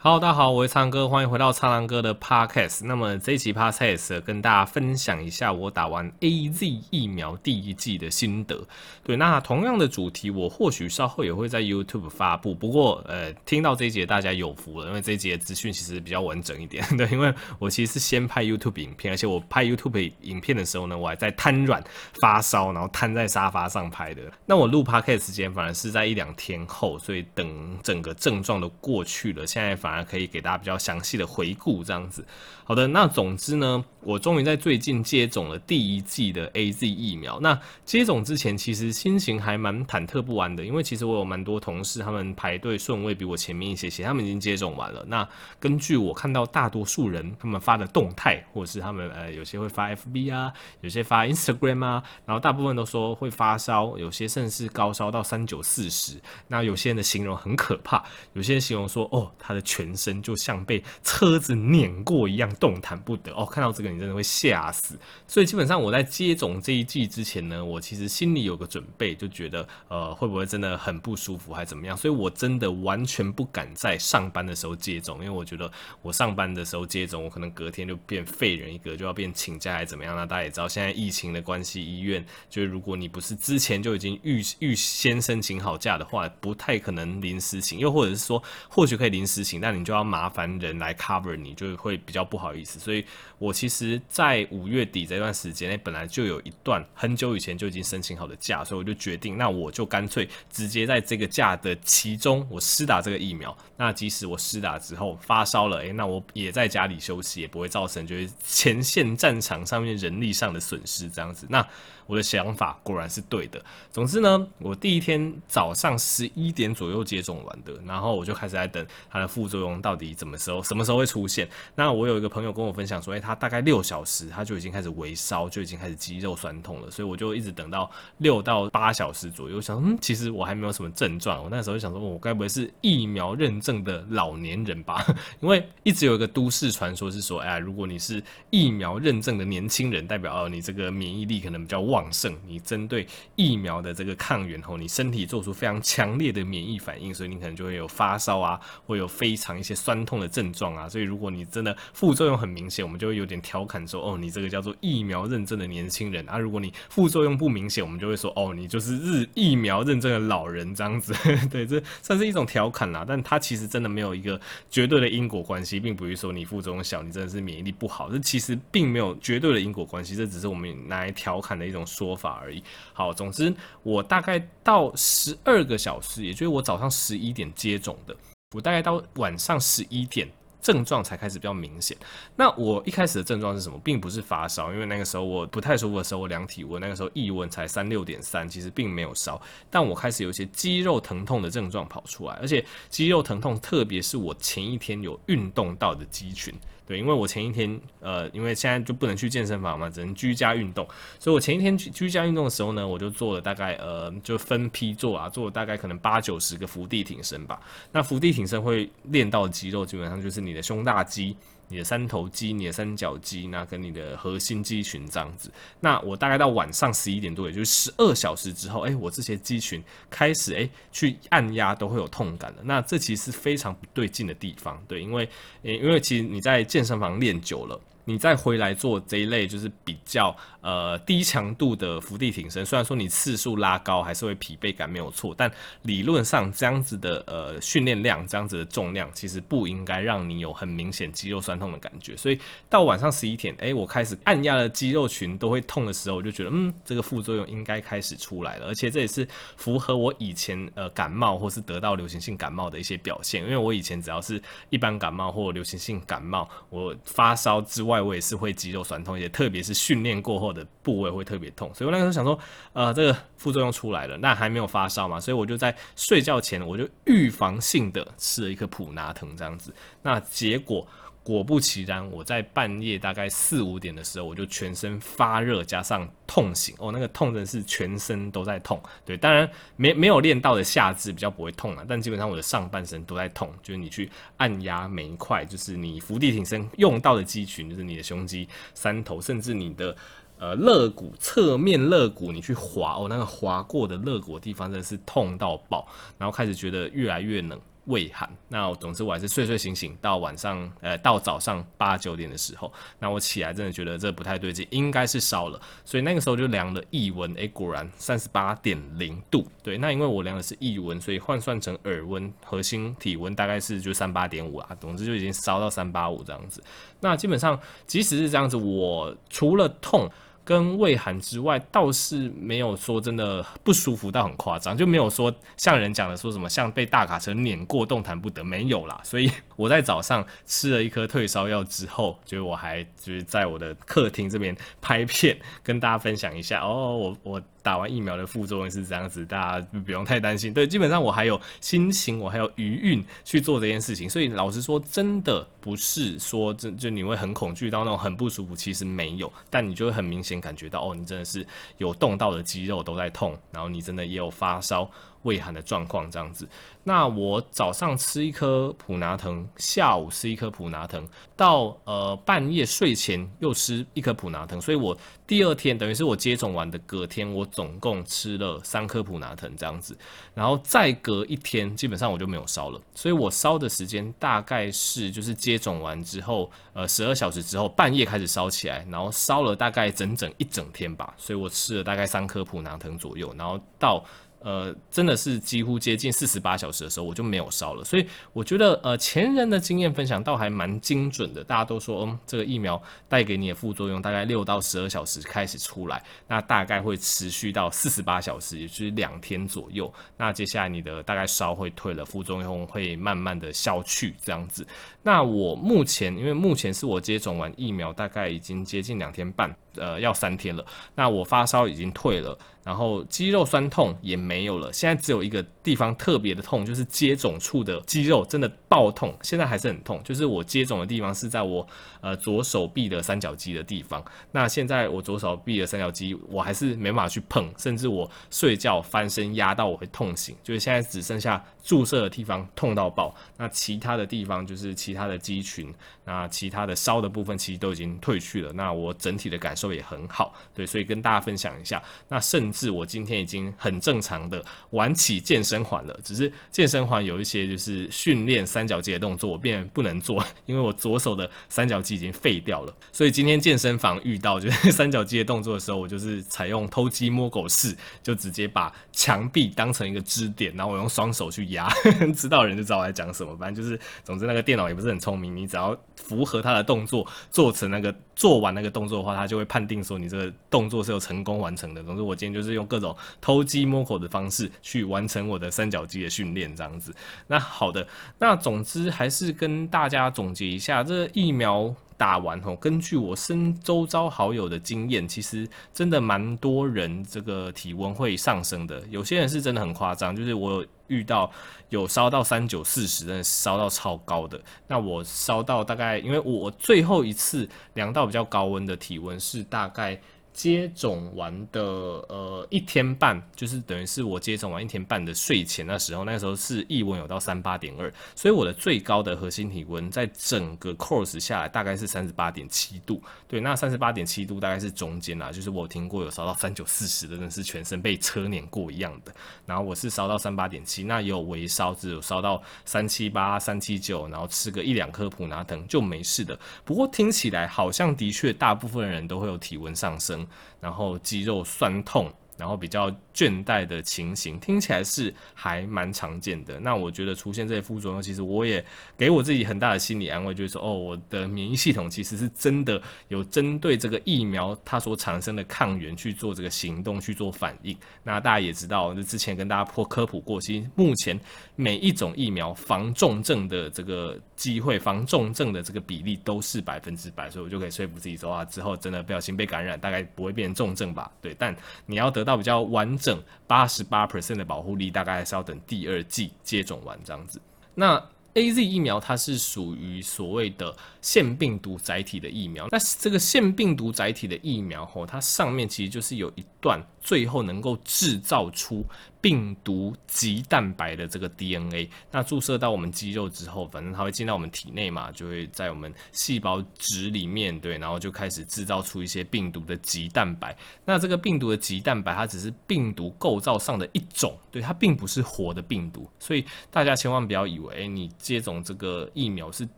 好大家好，我是苍哥，欢迎回到苍狼哥的 Podcast。那么这一期 Podcast 跟大家分享一下我打完 AZ 疫苗第一剂的心得。对，那同样的主题，我或许稍后也会在 YouTube 发布。不过，呃，听到这一节大家有福了，因为这一节资讯其实比较完整一点。对，因为我其实是先拍 YouTube 影片，而且我拍 YouTube 影片的时候呢，我还在瘫软发烧，然后瘫在沙发上拍的。那我录 Podcast 时间反而是在一两天后，所以等整个症状都过去了，现在反。反而可以给大家比较详细的回顾，这样子。好的，那总之呢，我终于在最近接种了第一剂的 AZ 疫苗。那接种之前，其实心情还蛮忐忑不安的，因为其实我有蛮多同事，他们排队顺位比我前面一些些，他们已经接种完了。那根据我看到大多数人他们发的动态，或者是他们呃有些会发 FB 啊，有些发 Instagram 啊，然后大部分都说会发烧，有些甚至高烧到三九四十。那有些人的形容很可怕，有些人形容说哦，他的全身就像被车子碾过一样。动弹不得哦，看到这个你真的会吓死。所以基本上我在接种这一剂之前呢，我其实心里有个准备，就觉得呃会不会真的很不舒服还怎么样？所以我真的完全不敢在上班的时候接种，因为我觉得我上班的时候接种，我可能隔天就变废人一个，就要变请假还怎么样？那大家也知道，现在疫情的关系，医院就是如果你不是之前就已经预预先申请好假的话，不太可能临时请，又或者是说或许可以临时请，但那你就要麻烦人来 cover 你，就会比较不好。意思，所以我其实，在五月底这段时间内，本来就有一段很久以前就已经申请好的假，所以我就决定，那我就干脆直接在这个假的其中，我施打这个疫苗。那即使我施打之后发烧了，诶，那我也在家里休息，也不会造成就是前线战场上面人力上的损失，这样子。那我的想法果然是对的。总之呢，我第一天早上十一点左右接种完的，然后我就开始在等它的副作用到底什么时候什么时候会出现。那我有一个朋友跟我分享说，诶，他大概六小时他就已经开始微烧，就已经开始肌肉酸痛了。所以我就一直等到六到八小时左右，想，嗯，其实我还没有什么症状。我那时候想说，我该不会是疫苗认证的老年人吧？因为一直有一个都市传说是说，哎，如果你是疫苗认证的年轻人，代表哦，你这个免疫力可能比较旺。旺盛，你针对疫苗的这个抗原后，你身体做出非常强烈的免疫反应，所以你可能就会有发烧啊，会有非常一些酸痛的症状啊。所以如果你真的副作用很明显，我们就会有点调侃说，哦，你这个叫做疫苗认证的年轻人啊。如果你副作用不明显，我们就会说，哦，你就是日疫苗认证的老人这样子。对，这 算是一种调侃啦，但它其实真的没有一个绝对的因果关系，并不是说你副作用小，你真的是免疫力不好。这其实并没有绝对的因果关系，这只是我们拿来调侃的一种。说法而已。好，总之我大概到十二个小时，也就是我早上十一点接种的，我大概到晚上十一点症状才开始比较明显。那我一开始的症状是什么？并不是发烧，因为那个时候我不太舒服的时候，我量体温，那个时候腋温才三六点三，其实并没有烧。但我开始有一些肌肉疼痛的症状跑出来，而且肌肉疼痛，特别是我前一天有运动到的肌群。对，因为我前一天，呃，因为现在就不能去健身房嘛，只能居家运动，所以我前一天居居家运动的时候呢，我就做了大概，呃，就分批做啊，做了大概可能八九十个伏地挺身吧。那伏地挺身会练到肌肉，基本上就是你的胸大肌。你的三头肌、你的三角肌，那跟你的核心肌群这样子。那我大概到晚上十一点多，也就是十二小时之后，哎、我这些肌群开始哎、去按压都会有痛感了。那这其实是非常不对劲的地方，对，因为，因为其实你在健身房练久了。你再回来做这一类就是比较呃低强度的伏地挺身，虽然说你次数拉高还是会疲惫感没有错，但理论上这样子的呃训练量，这样子的重量，其实不应该让你有很明显肌肉酸痛的感觉。所以到晚上十一点，哎，我开始按压的肌肉群都会痛的时候，我就觉得嗯，这个副作用应该开始出来了，而且这也是符合我以前呃感冒或是得到流行性感冒的一些表现，因为我以前只要是一般感冒或流行性感冒，我发烧之外。我也是会肌肉酸痛一些，特别是训练过后的部位会特别痛，所以我那个时候想说，呃，这个副作用出来了，那还没有发烧嘛，所以我就在睡觉前，我就预防性的吃了一颗普拿疼这样子，那结果。果不其然，我在半夜大概四五点的时候，我就全身发热，加上痛醒哦，那个痛真的是全身都在痛。对，当然没没有练到的下肢比较不会痛了，但基本上我的上半身都在痛。就是你去按压每一块，就是你伏地挺身用到的肌群，就是你的胸肌、三头，甚至你的呃肋骨侧面肋骨，你去划哦，那个划过的肋骨的地方真的是痛到爆，然后开始觉得越来越冷。胃寒。那总之我还是睡睡醒醒到晚上，呃，到早上八九点的时候，那我起来真的觉得这不太对劲，应该是烧了，所以那个时候就量了腋温，诶，果然三十八点零度。对，那因为我量的是腋温，所以换算成耳温，核心体温大概是就三八点五啊，总之就已经烧到三八五这样子。那基本上即使是这样子，我除了痛。跟胃寒之外，倒是没有说真的不舒服到很夸张，就没有说像人讲的说什么像被大卡车碾过动弹不得，没有啦。所以 我在早上吃了一颗退烧药之后，就我还就是在我的客厅这边拍片，跟大家分享一下哦，我我。打完疫苗的副作用是这样子，大家不用太担心。对，基本上我还有心情，我还有余韵去做这件事情。所以老实说，真的不是说就就你会很恐惧到那种很不舒服，其实没有。但你就会很明显感觉到，哦，你真的是有动到的肌肉都在痛，然后你真的也有发烧。胃寒的状况这样子，那我早上吃一颗普拿藤，下午吃一颗普拿藤，到呃半夜睡前又吃一颗普拿藤，所以我第二天等于是我接种完的隔天，我总共吃了三颗普拿藤这样子，然后再隔一天，基本上我就没有烧了，所以我烧的时间大概是就是接种完之后，呃十二小时之后半夜开始烧起来，然后烧了大概整整一整天吧，所以我吃了大概三颗普拿藤左右，然后到。呃，真的是几乎接近四十八小时的时候，我就没有烧了。所以我觉得，呃，前人的经验分享倒还蛮精准的。大家都说，嗯，这个疫苗带给你的副作用大概六到十二小时开始出来，那大概会持续到四十八小时，也就是两天左右。那接下来你的大概烧会退了，副作用会慢慢的消去，这样子。那我目前，因为目前是我接种完疫苗，大概已经接近两天半。呃，要三天了。那我发烧已经退了，然后肌肉酸痛也没有了。现在只有一个地方特别的痛，就是接种处的肌肉真的爆痛，现在还是很痛。就是我接种的地方是在我呃左手臂的三角肌的地方。那现在我左手臂的三角肌我还是没办法去碰，甚至我睡觉翻身压到我会痛醒。就是现在只剩下注射的地方痛到爆，那其他的地方就是其他的肌群，那其他的烧的部分其实都已经退去了。那我整体的感受。也很好，对，所以跟大家分享一下。那甚至我今天已经很正常的玩起健身环了，只是健身环有一些就是训练三角肌的动作，我变不能做，因为我左手的三角肌已经废掉了。所以今天健身房遇到就是三角肌的动作的时候，我就是采用偷鸡摸狗式，就直接把墙壁当成一个支点，然后我用双手去压，知道人就知道我在讲什么。反正就是，总之那个电脑也不是很聪明，你只要符合它的动作，做成那个。做完那个动作的话，他就会判定说你这个动作是有成功完成的。总之，我今天就是用各种偷鸡摸狗的方式去完成我的三角肌的训练，这样子。那好的，那总之还是跟大家总结一下，这疫苗打完后，根据我身周遭好友的经验，其实真的蛮多人这个体温会上升的。有些人是真的很夸张，就是我。遇到有烧到三九四十，真的烧到超高的。那我烧到大概，因为我最后一次量到比较高温的体温是大概。接种完的呃一天半，就是等于是我接种完一天半的睡前那时候，那时候是腋温有到三八点二，所以我的最高的核心体温在整个 course 下来大概是三十八点七度。对，那三十八点七度大概是中间啦，就是我听过有烧到三九四十的，真的是全身被车碾过一样的。然后我是烧到三八点七，那也有微烧，只有烧到三七八、三七九，然后吃个一两颗普拿疼就没事的。不过听起来好像的确大部分人都会有体温上升。然后肌肉酸痛，然后比较倦怠的情形，听起来是还蛮常见的。那我觉得出现这些副作用，其实我也给我自己很大的心理安慰，就是说，哦，我的免疫系统其实是真的有针对这个疫苗它所产生的抗原去做这个行动去做反应。那大家也知道，就之前跟大家破科普过，其实目前每一种疫苗防重症的这个。机会防重症的这个比例都是百分之百，所以我就可以说服自己说啊，之后真的不小心被感染，大概不会变成重症吧？对，但你要得到比较完整八十八 percent 的保护力，大概还是要等第二季接种完这样子。那 AZ 疫苗它是属于所谓的腺病毒载体的疫苗，那这个腺病毒载体的疫苗吼，它上面其实就是有一段最后能够制造出病毒棘蛋白的这个 DNA，那注射到我们肌肉之后，反正它会进到我们体内嘛，就会在我们细胞质里面，对，然后就开始制造出一些病毒的棘蛋白。那这个病毒的棘蛋白，它只是病毒构造上的一种，对，它并不是活的病毒。所以大家千万不要以为，诶，你接种这个疫苗是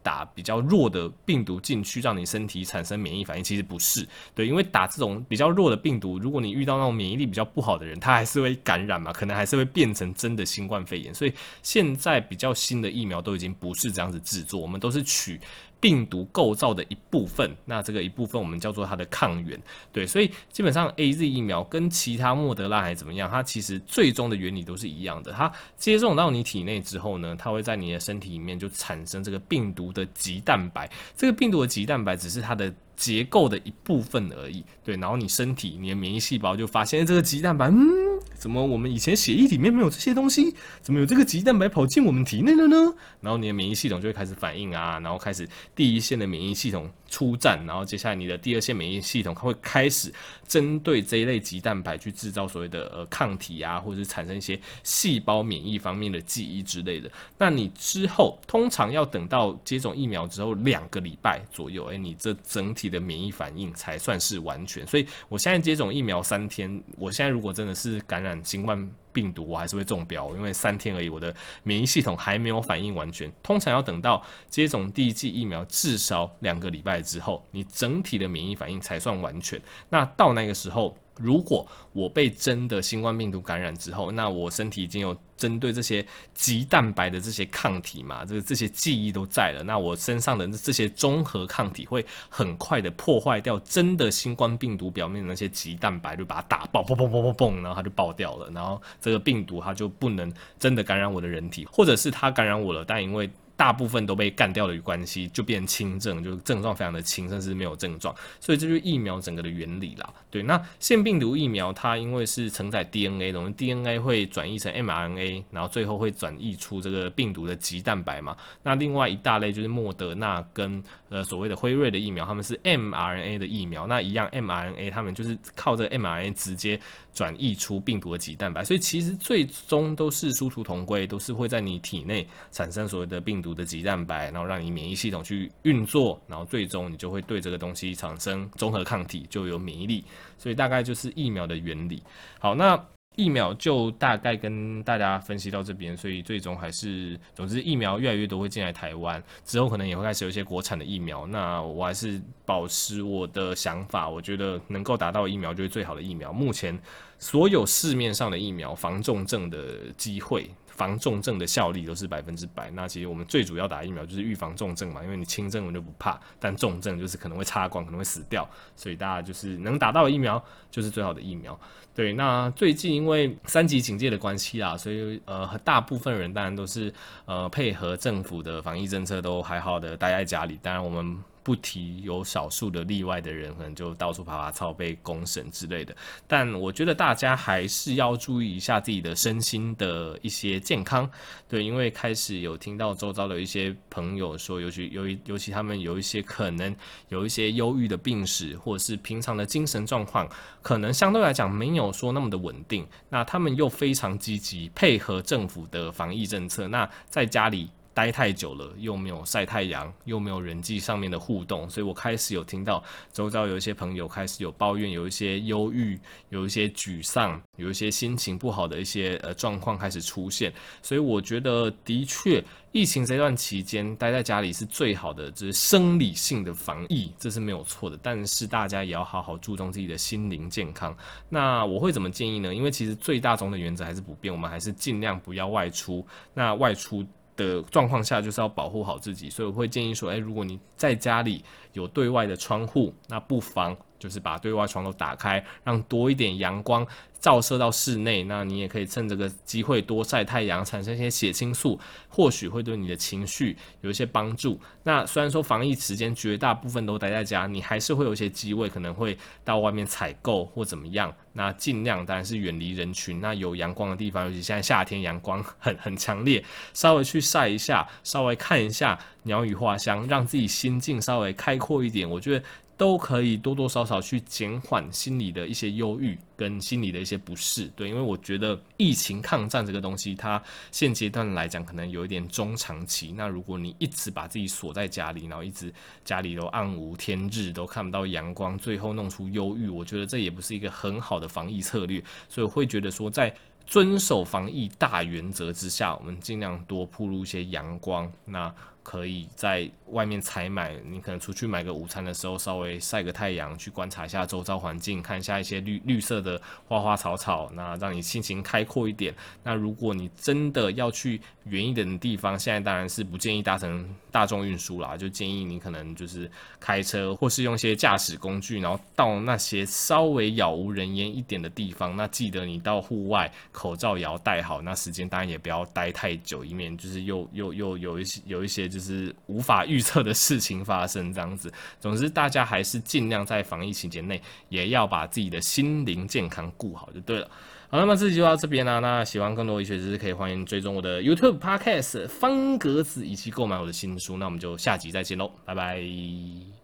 打比较弱的病毒进去，让你身体产生免疫反应，其实不是，对，因为打这种比较弱的病毒，如果你遇到那种免疫力比较不好的人，他还是会感染嘛，可能。还是会变成真的新冠肺炎，所以现在比较新的疫苗都已经不是这样子制作，我们都是取病毒构造的一部分，那这个一部分我们叫做它的抗原，对，所以基本上 AZ 疫苗跟其他莫德纳还怎么样，它其实最终的原理都是一样的，它接种到你体内之后呢，它会在你的身体里面就产生这个病毒的棘蛋白，这个病毒的棘蛋白只是它的结构的一部分而已，对，然后你身体你的免疫细胞就发现这个棘蛋白，嗯。怎么我们以前血液里面没有这些东西？怎么有这个棘蛋白跑进我们体内了呢？然后你的免疫系统就会开始反应啊，然后开始第一线的免疫系统出战，然后接下来你的第二线免疫系统它会开始针对这一类棘蛋白去制造所谓的呃抗体啊，或者是产生一些细胞免疫方面的记忆之类的。那你之后通常要等到接种疫苗之后两个礼拜左右，诶，你这整体的免疫反应才算是完全。所以我现在接种疫苗三天，我现在如果真的是感染。新冠病毒我还是会中标，因为三天而已，我的免疫系统还没有反应完全。通常要等到接种第一剂疫苗至少两个礼拜之后，你整体的免疫反应才算完全。那到那个时候。如果我被真的新冠病毒感染之后，那我身体已经有针对这些棘蛋白的这些抗体嘛，这个这些记忆都在了，那我身上的这些中和抗体会很快的破坏掉真的新冠病毒表面的那些棘蛋白，就把它打爆，嘣嘣嘣嘣嘣，然后它就爆掉了，然后这个病毒它就不能真的感染我的人体，或者是它感染我了，但因为大部分都被干掉的关系，就变轻症，就是症状非常的轻，甚至没有症状。所以这就是疫苗整个的原理啦。对，那腺病毒疫苗它因为是承载 DNA 的，我们 DNA 会转译成 mRNA，然后最后会转译出这个病毒的棘蛋白嘛。那另外一大类就是莫德纳跟呃所谓的辉瑞的疫苗，他们是 mRNA 的疫苗。那一样 mRNA，他们就是靠着 mRNA 直接转译出病毒的棘蛋白。所以其实最终都是殊途同归，都是会在你体内产生所谓的病毒的棘蛋白，然后让你免疫系统去运作，然后最终你就会对这个东西产生综合抗体，就有免疫力。所以大概就是疫苗的原理。好，那疫苗就大概跟大家分析到这边。所以最终还是，总之疫苗越来越多会进来台湾，之后可能也会开始有一些国产的疫苗。那我还是保持我的想法，我觉得能够达到疫苗就是最好的疫苗。目前所有市面上的疫苗防重症的机会。防重症的效力都是百分之百。那其实我们最主要打疫苗就是预防重症嘛，因为你轻症我就不怕，但重症就是可能会插管，可能会死掉。所以大家就是能打到疫苗就是最好的疫苗。对，那最近因为三级警戒的关系啦，所以呃，大部分人当然都是呃配合政府的防疫政策，都还好的待在家里。当然我们。不提有少数的例外的人，可能就到处爬爬草被公审之类的。但我觉得大家还是要注意一下自己的身心的一些健康，对，因为开始有听到周遭的一些朋友说，尤其尤尤其他们有一些可能有一些忧郁的病史，或者是平常的精神状况，可能相对来讲没有说那么的稳定。那他们又非常积极配合政府的防疫政策，那在家里。待太久了，又没有晒太阳，又没有人际上面的互动，所以我开始有听到周遭有一些朋友开始有抱怨，有一些忧郁，有一些沮丧，有一些心情不好的一些呃状况开始出现。所以我觉得，的确，疫情这段期间待在家里是最好的，就是生理性的防疫，这是没有错的。但是大家也要好好注重自己的心灵健康。那我会怎么建议呢？因为其实最大宗的原则还是不变，我们还是尽量不要外出。那外出。的状况下，就是要保护好自己，所以我会建议说，诶，如果你在家里有对外的窗户，那不妨就是把对外窗都打开，让多一点阳光照射到室内。那你也可以趁这个机会多晒太阳，产生一些血清素，或许会对你的情绪有一些帮助。那虽然说防疫时间绝大部分都待在家，你还是会有一些机会，可能会到外面采购或怎么样。那尽量当然是远离人群，那有阳光的地方，尤其现在夏天阳光很 很强烈，稍微去晒一下，稍微看一下鸟语花香，让自己心境稍微开阔一点，我觉得。都可以多多少少去减缓心理的一些忧郁跟心理的一些不适，对，因为我觉得疫情抗战这个东西，它现阶段来讲可能有一点中长期。那如果你一直把自己锁在家里，然后一直家里都暗无天日，都看不到阳光，最后弄出忧郁，我觉得这也不是一个很好的防疫策略。所以会觉得说，在遵守防疫大原则之下，我们尽量多铺入一些阳光。那可以在外面采买，你可能出去买个午餐的时候，稍微晒个太阳，去观察一下周遭环境，看一下一些绿绿色的花花草草，那让你心情开阔一点。那如果你真的要去远一点的地方，现在当然是不建议搭乘大众运输啦，就建议你可能就是开车，或是用一些驾驶工具，然后到那些稍微杳无人烟一点的地方。那记得你到户外，口罩也要戴好，那时间当然也不要待太久，以免就是又又又有一些有一些就是无法预测的事情发生这样子。总之，大家还是尽量在防疫期间内，也要把自己的心灵健康顾好就对了。好，那么这集就到这边啦、那喜欢更多医学知识，可以欢迎追踪我的 YouTube Podcast 方格子，以及购买我的新书。那我们就下集再见喽，拜拜。